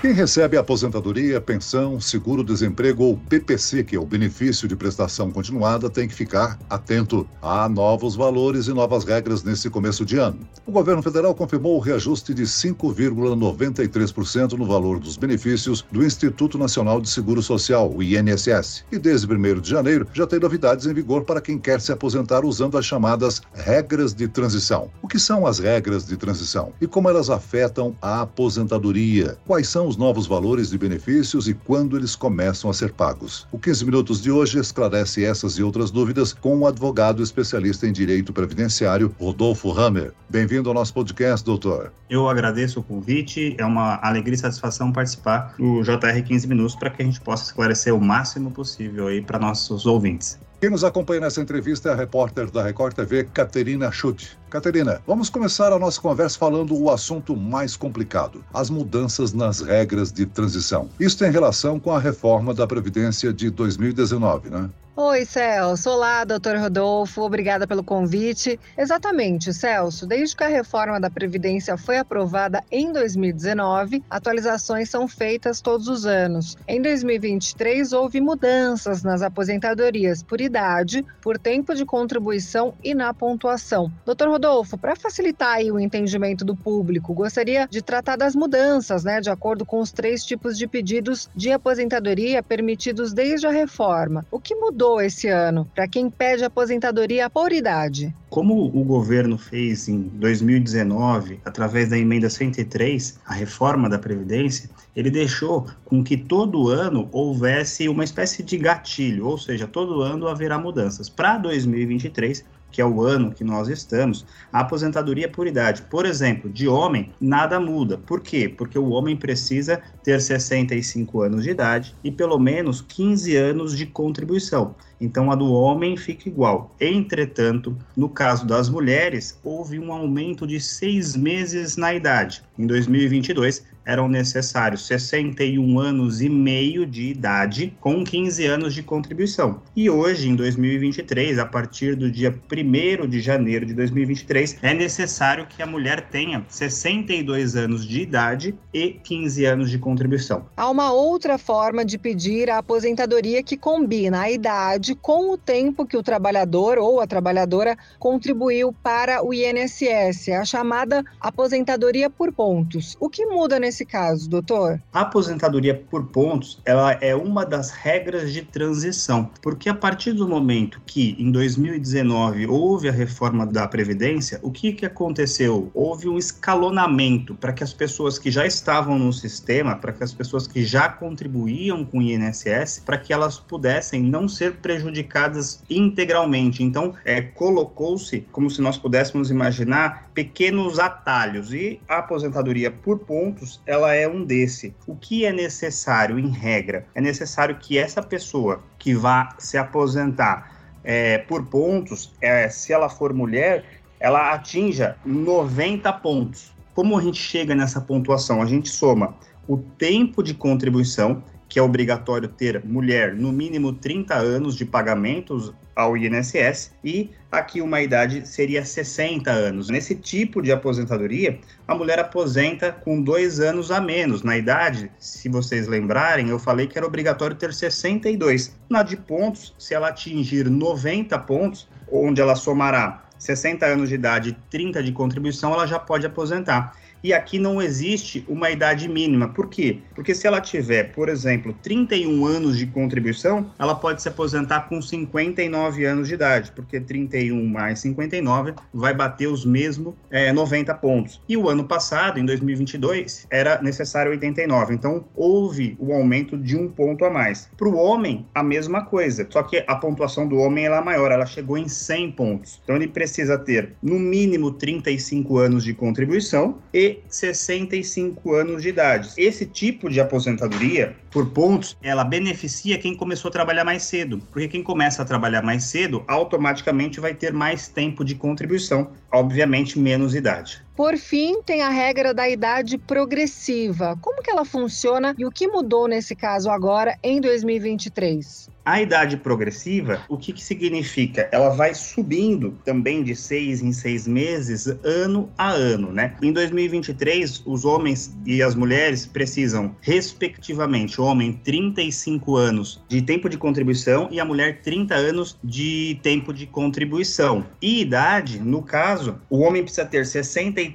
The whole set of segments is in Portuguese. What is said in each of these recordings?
Quem recebe aposentadoria, pensão, seguro-desemprego ou PPC, que é o benefício de prestação continuada, tem que ficar atento. Há novos valores e novas regras nesse começo de ano. O governo federal confirmou o reajuste de 5,93% no valor dos benefícios do Instituto Nacional de Seguro Social, o INSS. E desde 1 de janeiro já tem novidades em vigor para quem quer se aposentar usando as chamadas regras de transição. O que são as regras de transição e como elas afetam a aposentadoria? Quais são os novos valores de benefícios e quando eles começam a ser pagos. O 15 Minutos de hoje esclarece essas e outras dúvidas com o um advogado especialista em direito previdenciário, Rodolfo Hammer. Bem-vindo ao nosso podcast, doutor. Eu agradeço o convite, é uma alegria e satisfação participar do JR 15 Minutos para que a gente possa esclarecer o máximo possível aí para nossos ouvintes. Quem nos acompanha nessa entrevista é a repórter da Record TV, Caterina Schutt. Caterina, vamos começar a nossa conversa falando o assunto mais complicado: as mudanças nas regras de transição. Isso tem relação com a reforma da Previdência de 2019, né? Oi, Celso. Olá, doutor Rodolfo. Obrigada pelo convite. Exatamente, Celso. Desde que a reforma da Previdência foi aprovada em 2019, atualizações são feitas todos os anos. Em 2023, houve mudanças nas aposentadorias por idade, por tempo de contribuição e na pontuação. Doutor Rodolfo, para facilitar o entendimento do público, gostaria de tratar das mudanças, né, de acordo com os três tipos de pedidos de aposentadoria permitidos desde a reforma. O que mudou? Mudou esse ano para quem pede aposentadoria por idade? Como o governo fez em 2019, através da emenda 103, a reforma da Previdência, ele deixou com que todo ano houvesse uma espécie de gatilho, ou seja, todo ano haverá mudanças. Para 2023, que é o ano que nós estamos, a aposentadoria por idade. Por exemplo, de homem, nada muda. Por quê? Porque o homem precisa ter 65 anos de idade e pelo menos 15 anos de contribuição. Então a do homem fica igual. Entretanto, no caso das mulheres, houve um aumento de seis meses na idade. Em 2022, eram necessários 61 anos e meio de idade com 15 anos de contribuição. E hoje, em 2023, a partir do dia 1 de janeiro de 2023, é necessário que a mulher tenha 62 anos de idade e 15 anos de contribuição. Há uma outra forma de pedir a aposentadoria que combina a idade com o tempo que o trabalhador ou a trabalhadora contribuiu para o INSS, a chamada aposentadoria por pontos. O que muda nesse caso, doutor? A aposentadoria por pontos, ela é uma das regras de transição, porque a partir do momento que em 2019 houve a reforma da previdência, o que que aconteceu? Houve um escalonamento para que as pessoas que já estavam no sistema, para que as pessoas que já contribuíam com o INSS, para que elas pudessem não ser prejudicadas integralmente. Então, é, colocou-se como se nós pudéssemos imaginar pequenos atalhos e a aposentadoria por pontos ela é um desse. O que é necessário, em regra? É necessário que essa pessoa que vá se aposentar é, por pontos, é, se ela for mulher, ela atinja 90 pontos. Como a gente chega nessa pontuação? A gente soma o tempo de contribuição, que é obrigatório ter mulher no mínimo 30 anos de pagamentos ao INSS e aqui uma idade seria 60 anos. Nesse tipo de aposentadoria, a mulher aposenta com dois anos a menos. Na idade, se vocês lembrarem, eu falei que era obrigatório ter 62. Na de pontos, se ela atingir 90 pontos, onde ela somará 60 anos de idade e 30 de contribuição, ela já pode aposentar e aqui não existe uma idade mínima. Por quê? Porque se ela tiver, por exemplo, 31 anos de contribuição, ela pode se aposentar com 59 anos de idade, porque 31 mais 59 vai bater os mesmos é, 90 pontos. E o ano passado, em 2022, era necessário 89. Então, houve o aumento de um ponto a mais. Para o homem, a mesma coisa, só que a pontuação do homem ela é maior, ela chegou em 100 pontos. Então, ele precisa ter, no mínimo, 35 anos de contribuição e 65 anos de idade. Esse tipo de aposentadoria, por pontos, ela beneficia quem começou a trabalhar mais cedo, porque quem começa a trabalhar mais cedo automaticamente vai ter mais tempo de contribuição, obviamente menos idade. Por fim, tem a regra da idade progressiva. Como que ela funciona e o que mudou nesse caso agora em 2023? A idade progressiva, o que, que significa? Ela vai subindo também de seis em seis meses, ano a ano, né? Em 2023, os homens e as mulheres precisam, respectivamente, o homem 35 anos de tempo de contribuição e a mulher 30 anos de tempo de contribuição. E idade, no caso, o homem precisa ter 63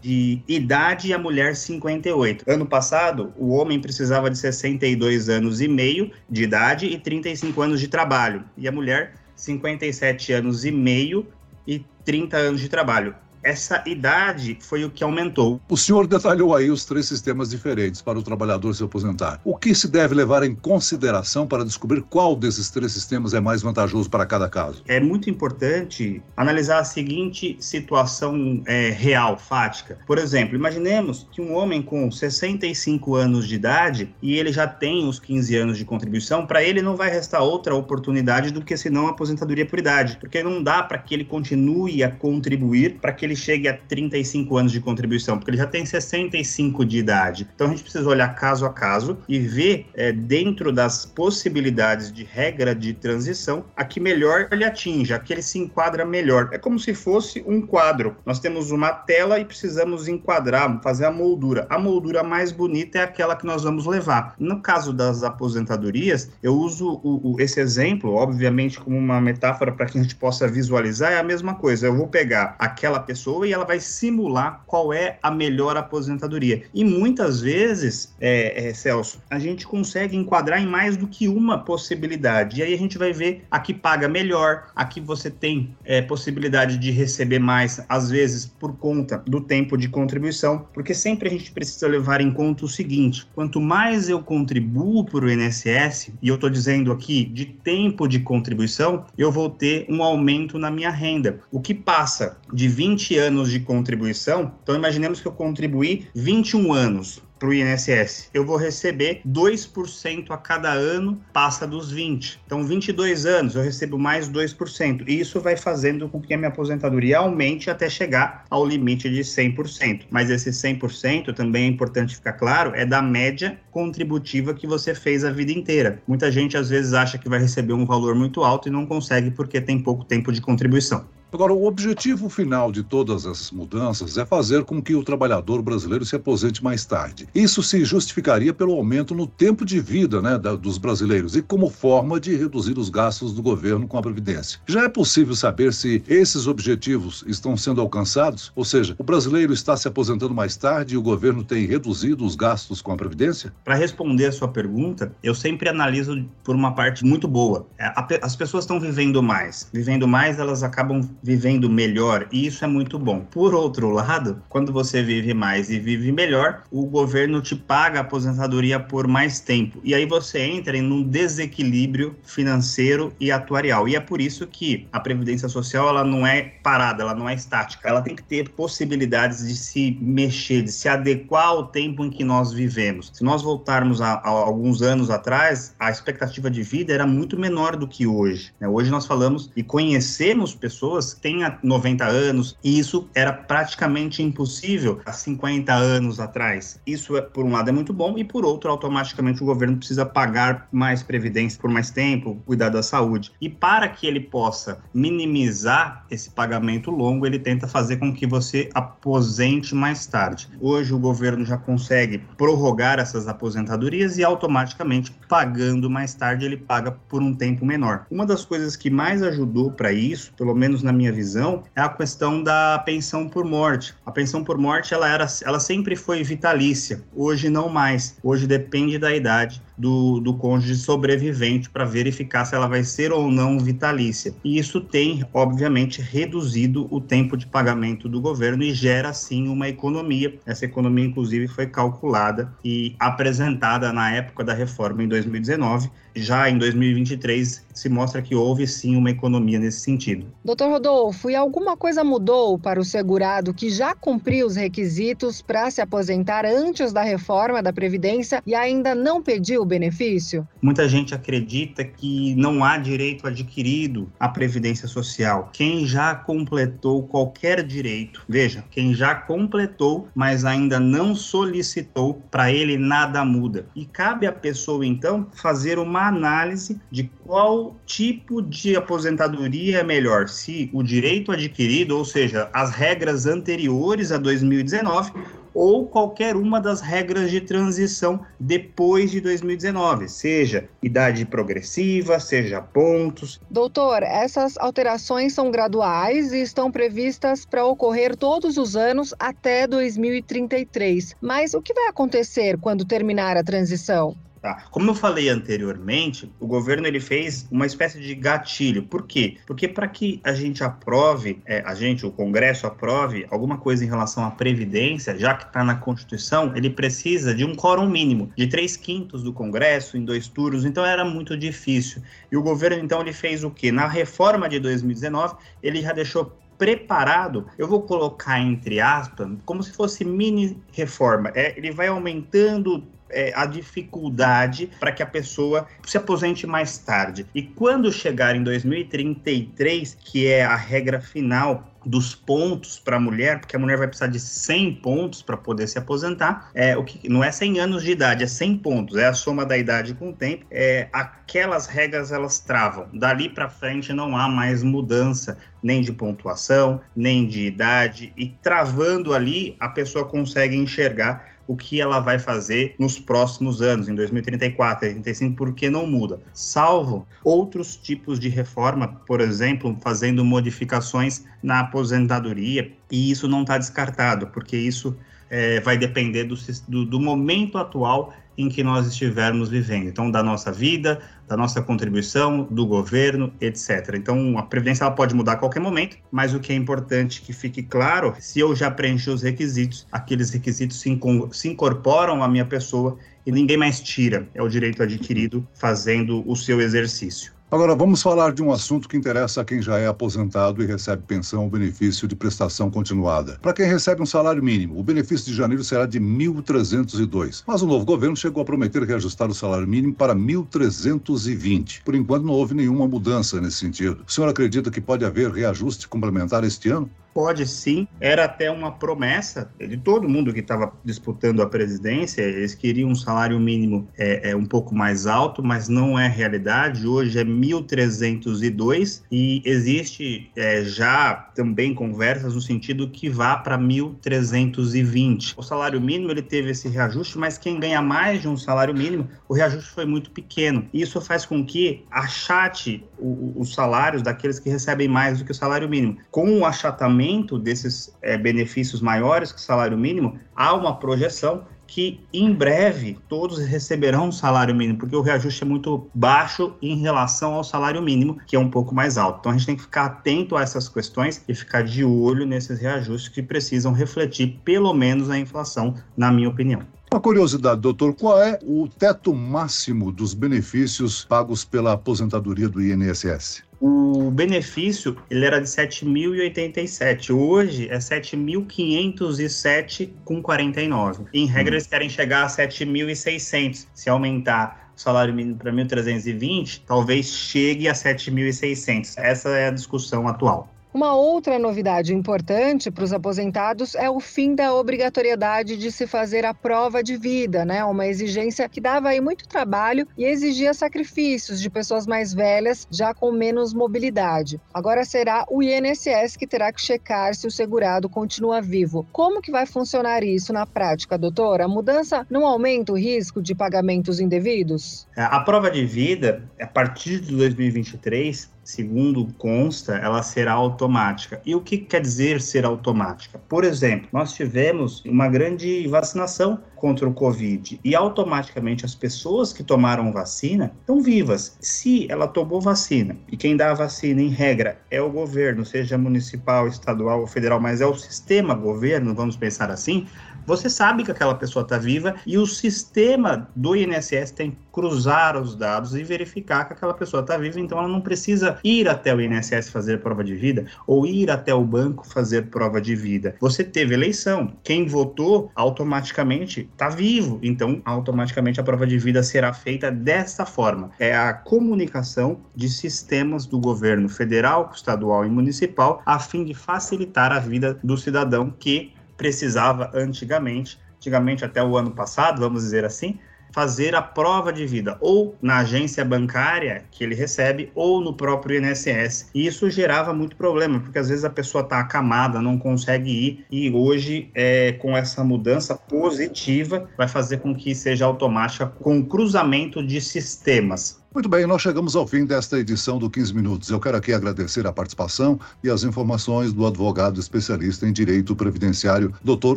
de idade e a mulher 58. Ano passado, o homem precisava de 62 anos e meio de idade e 30 55 anos de trabalho e a mulher 57 anos e meio e 30 anos de trabalho essa idade foi o que aumentou. O senhor detalhou aí os três sistemas diferentes para o trabalhador se aposentar. O que se deve levar em consideração para descobrir qual desses três sistemas é mais vantajoso para cada caso? É muito importante analisar a seguinte situação é, real, fática. Por exemplo, imaginemos que um homem com 65 anos de idade e ele já tem os 15 anos de contribuição, para ele não vai restar outra oportunidade do que senão a aposentadoria por idade, porque não dá para que ele continue a contribuir para que ele chegue a 35 anos de contribuição, porque ele já tem 65 de idade. Então a gente precisa olhar caso a caso e ver é, dentro das possibilidades de regra de transição a que melhor ele atinge, a que ele se enquadra melhor. É como se fosse um quadro. Nós temos uma tela e precisamos enquadrar, fazer a moldura. A moldura mais bonita é aquela que nós vamos levar. No caso das aposentadorias, eu uso o, o, esse exemplo, obviamente, como uma metáfora para que a gente possa visualizar, é a mesma coisa. Eu vou pegar aquela pessoa pessoa e ela vai simular qual é a melhor aposentadoria. E muitas vezes, é, é, Celso, a gente consegue enquadrar em mais do que uma possibilidade. E aí a gente vai ver a que paga melhor, a que você tem é, possibilidade de receber mais, às vezes por conta do tempo de contribuição, porque sempre a gente precisa levar em conta o seguinte: quanto mais eu contribuo para o INSS, e eu estou dizendo aqui de tempo de contribuição, eu vou ter um aumento na minha renda. O que passa de 20 anos de contribuição, então imaginemos que eu contribuí 21 anos para o INSS. Eu vou receber 2% a cada ano, passa dos 20. Então, 22 anos, eu recebo mais 2%. E isso vai fazendo com que a minha aposentadoria aumente até chegar ao limite de 100%. Mas esse 100% também é importante ficar claro, é da média contributiva que você fez a vida inteira. Muita gente às vezes acha que vai receber um valor muito alto e não consegue porque tem pouco tempo de contribuição. Agora, o objetivo final de todas essas mudanças é fazer com que o trabalhador brasileiro se aposente mais tarde. Isso se justificaria pelo aumento no tempo de vida né, da, dos brasileiros e como forma de reduzir os gastos do governo com a Previdência. Já é possível saber se esses objetivos estão sendo alcançados? Ou seja, o brasileiro está se aposentando mais tarde e o governo tem reduzido os gastos com a Previdência? Para responder a sua pergunta, eu sempre analiso por uma parte muito boa. É, as pessoas estão vivendo mais. Vivendo mais, elas acabam vivendo melhor, e isso é muito bom. Por outro lado, quando você vive mais e vive melhor, o governo te paga a aposentadoria por mais tempo. E aí você entra em um desequilíbrio financeiro e atuarial. E é por isso que a previdência social ela não é parada, ela não é estática. Ela tem que ter possibilidades de se mexer, de se adequar ao tempo em que nós vivemos. Se nós voltarmos a, a alguns anos atrás, a expectativa de vida era muito menor do que hoje. Né? Hoje nós falamos e conhecemos pessoas tenha 90 anos, e isso era praticamente impossível há 50 anos atrás. Isso, é, por um lado, é muito bom, e por outro, automaticamente o governo precisa pagar mais previdência por mais tempo, cuidar da saúde. E para que ele possa minimizar esse pagamento longo, ele tenta fazer com que você aposente mais tarde. Hoje, o governo já consegue prorrogar essas aposentadorias e automaticamente, pagando mais tarde, ele paga por um tempo menor. Uma das coisas que mais ajudou para isso, pelo menos na minha visão, é a questão da pensão por morte. A pensão por morte, ela, era, ela sempre foi vitalícia, hoje não mais. Hoje depende da idade do, do cônjuge sobrevivente para verificar se ela vai ser ou não vitalícia. E isso tem, obviamente, reduzido o tempo de pagamento do governo e gera, sim, uma economia. Essa economia, inclusive, foi calculada e apresentada na época da reforma em 2019. Já em 2023, se mostra que houve, sim, uma economia nesse sentido. Doutor Rodolfo, e alguma coisa mudou para o segurado que já cumpriu os requisitos para se aposentar antes da reforma da Previdência e ainda não pediu benefício? Muita gente acredita que não há direito adquirido à Previdência Social. Quem já completou qualquer direito, veja, quem já completou, mas ainda não solicitou, para ele nada muda. E cabe à pessoa, então, fazer uma análise de qual tipo de aposentadoria é melhor, se o direito adquirido, ou seja, as regras anteriores a 2019, ou qualquer uma das regras de transição depois de 2019, seja idade progressiva, seja pontos. Doutor, essas alterações são graduais e estão previstas para ocorrer todos os anos até 2033. Mas o que vai acontecer quando terminar a transição? Tá? Como eu falei anteriormente, o governo ele fez uma espécie de gatilho. Por quê? Porque para que a gente aprove, é, a gente, o Congresso aprove alguma coisa em relação à Previdência, já que está na Constituição, ele precisa de um quórum mínimo, de três quintos do Congresso em dois turnos, então era muito difícil. E o governo, então, ele fez o quê? Na reforma de 2019, ele já deixou preparado, eu vou colocar entre aspas, como se fosse mini reforma. É, ele vai aumentando é, a dificuldade para que a pessoa se aposente mais tarde. E quando chegar em 2033, que é a regra final dos pontos para a mulher, porque a mulher vai precisar de 100 pontos para poder se aposentar. É, o que não é 100 anos de idade, é 100 pontos, é a soma da idade com o tempo. É, aquelas regras elas travam. Dali para frente não há mais mudança nem de pontuação, nem de idade e travando ali a pessoa consegue enxergar o que ela vai fazer nos próximos anos, em 2034, 2035, porque não muda. Salvo outros tipos de reforma, por exemplo, fazendo modificações na aposentadoria, e isso não está descartado, porque isso é, vai depender do, do, do momento atual em que nós estivermos vivendo. Então, da nossa vida, da nossa contribuição, do governo, etc. Então, a previdência ela pode mudar a qualquer momento, mas o que é importante que fique claro, se eu já preenchi os requisitos, aqueles requisitos se, se incorporam à minha pessoa e ninguém mais tira. É o direito adquirido fazendo o seu exercício. Agora vamos falar de um assunto que interessa a quem já é aposentado e recebe pensão ou benefício de prestação continuada. Para quem recebe um salário mínimo, o benefício de janeiro será de 1.302. Mas o novo governo chegou a prometer reajustar o salário mínimo para 1.320. Por enquanto não houve nenhuma mudança nesse sentido. O senhor acredita que pode haver reajuste complementar este ano? Pode sim, era até uma promessa de todo mundo que estava disputando a presidência. Eles queriam um salário mínimo é, é um pouco mais alto, mas não é realidade. Hoje é 1.302 e existe é, já também conversas no sentido que vá para 1.320. O salário mínimo ele teve esse reajuste, mas quem ganha mais de um salário mínimo, o reajuste foi muito pequeno. Isso faz com que achate os salários daqueles que recebem mais do que o salário mínimo. Com o achatamento desses é, benefícios maiores que o salário mínimo, há uma projeção que em breve todos receberão um salário mínimo, porque o reajuste é muito baixo em relação ao salário mínimo, que é um pouco mais alto. Então a gente tem que ficar atento a essas questões e ficar de olho nesses reajustes que precisam refletir pelo menos a inflação, na minha opinião. Uma curiosidade, doutor, qual é o teto máximo dos benefícios pagos pela aposentadoria do INSS? O benefício ele era de 7.087, hoje é 7.507,49. Em regra, hum. eles querem chegar a 7.600. Se aumentar o salário mínimo para 1.320, talvez chegue a 7.600. Essa é a discussão atual. Uma outra novidade importante para os aposentados é o fim da obrigatoriedade de se fazer a prova de vida, né? Uma exigência que dava aí muito trabalho e exigia sacrifícios de pessoas mais velhas, já com menos mobilidade. Agora será o INSS que terá que checar se o segurado continua vivo. Como que vai funcionar isso na prática, doutor? A mudança não aumenta o risco de pagamentos indevidos? É, a prova de vida, a partir de 2023, segundo consta, ela será automática. E o que quer dizer ser automática? Por exemplo, nós tivemos uma grande vacinação contra o Covid e automaticamente as pessoas que tomaram vacina estão vivas. Se ela tomou vacina e quem dá a vacina, em regra, é o governo, seja municipal, estadual ou federal, mas é o sistema governo, vamos pensar assim, você sabe que aquela pessoa está viva e o sistema do INSS tem que cruzar os dados e verificar que aquela pessoa está viva, então ela não precisa ir até o INSS fazer prova de vida ou ir até o banco fazer prova de vida. Você teve eleição, quem votou automaticamente está vivo, então automaticamente a prova de vida será feita dessa forma. É a comunicação de sistemas do governo federal, estadual e municipal a fim de facilitar a vida do cidadão que precisava antigamente, antigamente até o ano passado, vamos dizer assim, fazer a prova de vida ou na agência bancária que ele recebe ou no próprio INSS. E isso gerava muito problema, porque às vezes a pessoa está acamada, não consegue ir, e hoje, é, com essa mudança positiva, vai fazer com que seja automática com cruzamento de sistemas. Muito bem, nós chegamos ao fim desta edição do 15 Minutos. Eu quero aqui agradecer a participação e as informações do advogado especialista em direito previdenciário, Dr.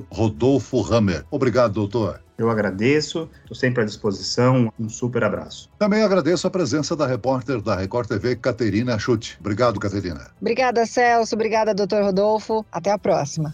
Rodolfo Hammer. Obrigado, doutor. Eu agradeço, estou sempre à disposição. Um super abraço. Também agradeço a presença da repórter da Record TV, Caterina Chute. Obrigado, Caterina. Obrigada, Celso. Obrigada, doutor Rodolfo. Até a próxima.